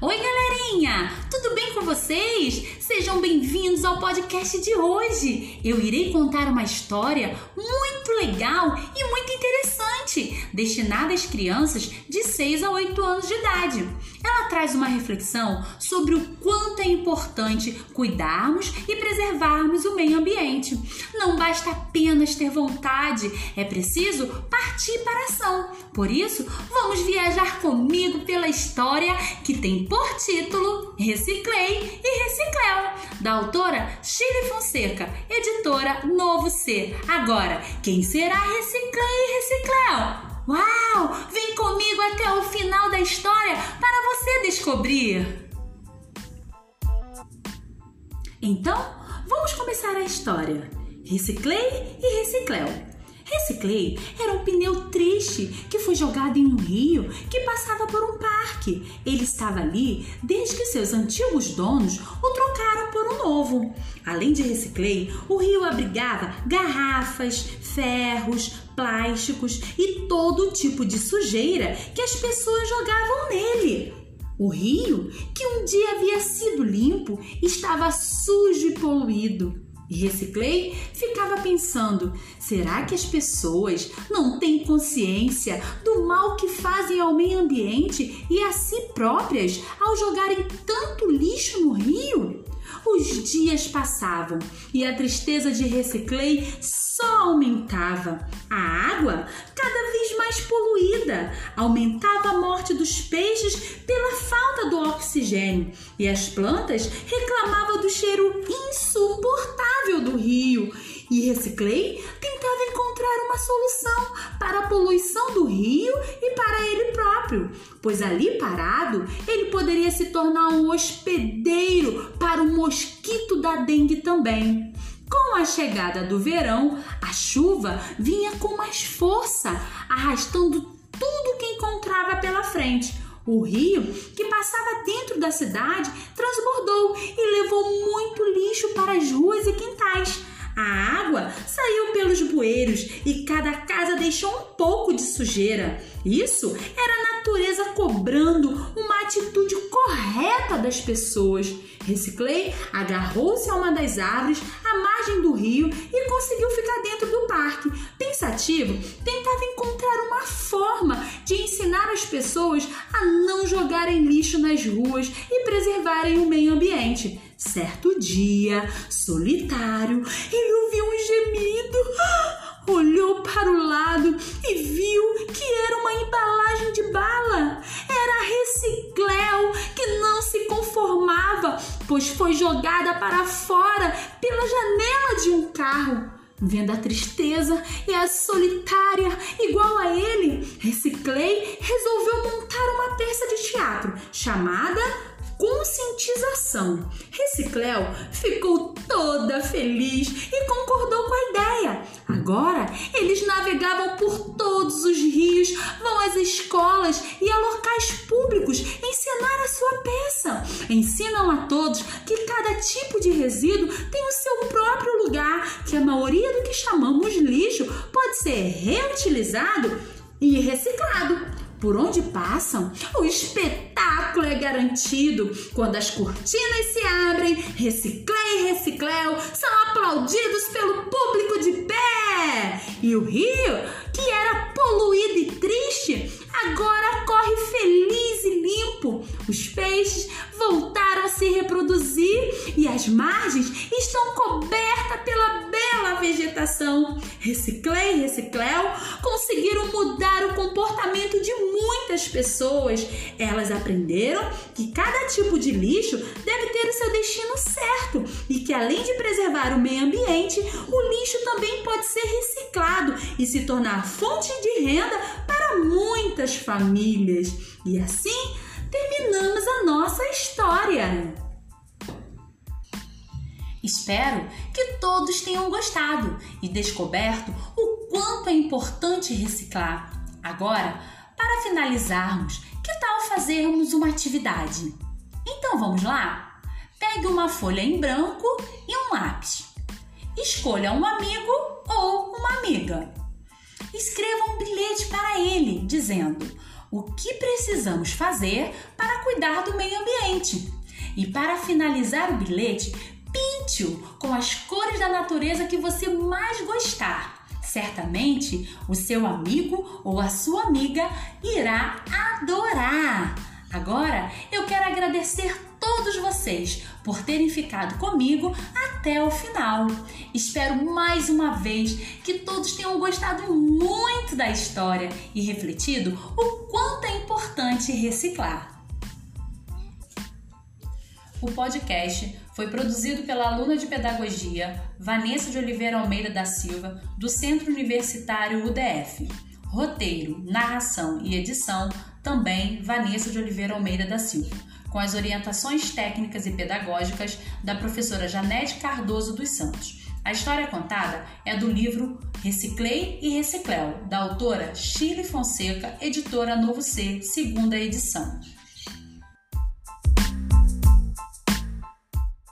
Oi, galerinha! Tudo bem com vocês? Sejam bem-vindos ao podcast de hoje. Eu irei contar uma história muito legal e muito interessante, destinada às crianças de 6 a 8 anos de idade. Ela traz uma reflexão sobre o quanto é importante cuidarmos e preservarmos o meio ambiente. Não basta apenas ter vontade, é preciso partir para a ação. Por isso, vamos viajar comigo pela história que tem por título Reciclei e Recicléu, da autora Chile Fonseca, editora Novo Ser. Agora, quem será Reciclei e Recicléu? Uau! Vem comigo até o final da história para você descobrir! Então, vamos começar a história. Reciclei e Recicléu. Reciclei era um pneu triste que foi jogado em um rio que passava por um parque. Ele estava ali desde que seus antigos donos o trocaram por um novo. Além de reciclei, o rio abrigava garrafas, ferros, plásticos e todo tipo de sujeira que as pessoas jogavam nele. O rio, que um dia havia sido limpo, estava sujo e poluído e reciclei, ficava pensando: será que as pessoas não têm consciência do mal que fazem ao meio ambiente e a si próprias ao jogarem tanto lixo no rio? Os dias passavam e a tristeza de Reciclei só aumentava. A água, cada vez mais poluída, aumentava a morte dos peixes pela falta do oxigênio e as plantas reclamavam do cheiro insuportável do rio. E Reciclei tentava encontrar uma solução para a poluição do rio e para ele próprio, pois ali parado ele poderia se tornar um hospedeiro para o mosquito da dengue também. Com a chegada do verão, a chuva vinha com mais força, arrastando tudo que encontrava pela frente. O rio, que passava dentro da cidade, transbordou e levou muito lixo para as ruas e quintais. A água saiu pelos bueiros e cada casa deixou um pouco de sujeira. Isso era natureza cobrando uma atitude correta das pessoas. Reciclei agarrou-se a uma das árvores à margem do rio e conseguiu ficar dentro do parque. Pensativo, tentava encontrar uma forma de ensinar as pessoas a não jogarem lixo nas ruas e preservarem o meio ambiente. Certo dia, solitário, ele ouviu um gemido, olhou para o lado e viu que era uma embalagem de bala. Era recicléu que não se conformava, pois foi jogada para fora pela janela de um carro. Vendo a tristeza e a solitária igual a ele, Reciclei resolveu montar uma peça de teatro chamada conscientização. Recicléu ficou toda feliz e concordou com a ideia. Agora eles navegavam por todos os rios, vão às escolas e a locais públicos ensinar a sua peça. Ensinam a todos que cada tipo de resíduo tem o seu próprio lugar, que a maioria do que chamamos lixo pode ser reutilizado e reciclado. Por onde passam, o espetáculo é garantido. Quando as cortinas se abrem, Reciclei Recicléu são aplaudidos pelo público de pé. E o rio, que era poluído e triste, agora corre feliz e limpo. Os peixes voltaram a se reproduzir e as margens estão cobertas vegetação. Reciclei e Recicléu conseguiram mudar o comportamento de muitas pessoas. Elas aprenderam que cada tipo de lixo deve ter o seu destino certo e que além de preservar o meio ambiente, o lixo também pode ser reciclado e se tornar fonte de renda para muitas famílias. E assim terminamos a nossa Espero que todos tenham gostado e descoberto o quanto é importante reciclar. Agora, para finalizarmos, que tal fazermos uma atividade? Então vamos lá? Pegue uma folha em branco e um lápis. Escolha um amigo ou uma amiga. Escreva um bilhete para ele dizendo: o que precisamos fazer para cuidar do meio ambiente. E para finalizar o bilhete, pinte-o com as cores da natureza que você mais gostar. Certamente o seu amigo ou a sua amiga irá adorar. Agora eu quero agradecer todos vocês por terem ficado comigo até o final. Espero mais uma vez que todos tenham gostado muito da história e refletido o quanto é importante reciclar. O podcast foi produzido pela aluna de pedagogia Vanessa de Oliveira Almeida da Silva, do Centro Universitário UDF. Roteiro, narração e edição também Vanessa de Oliveira Almeida da Silva, com as orientações técnicas e pedagógicas da professora Janete Cardoso dos Santos. A história contada é do livro Reciclei e Recicléu, da autora Chile Fonseca, editora Novo C, segunda edição.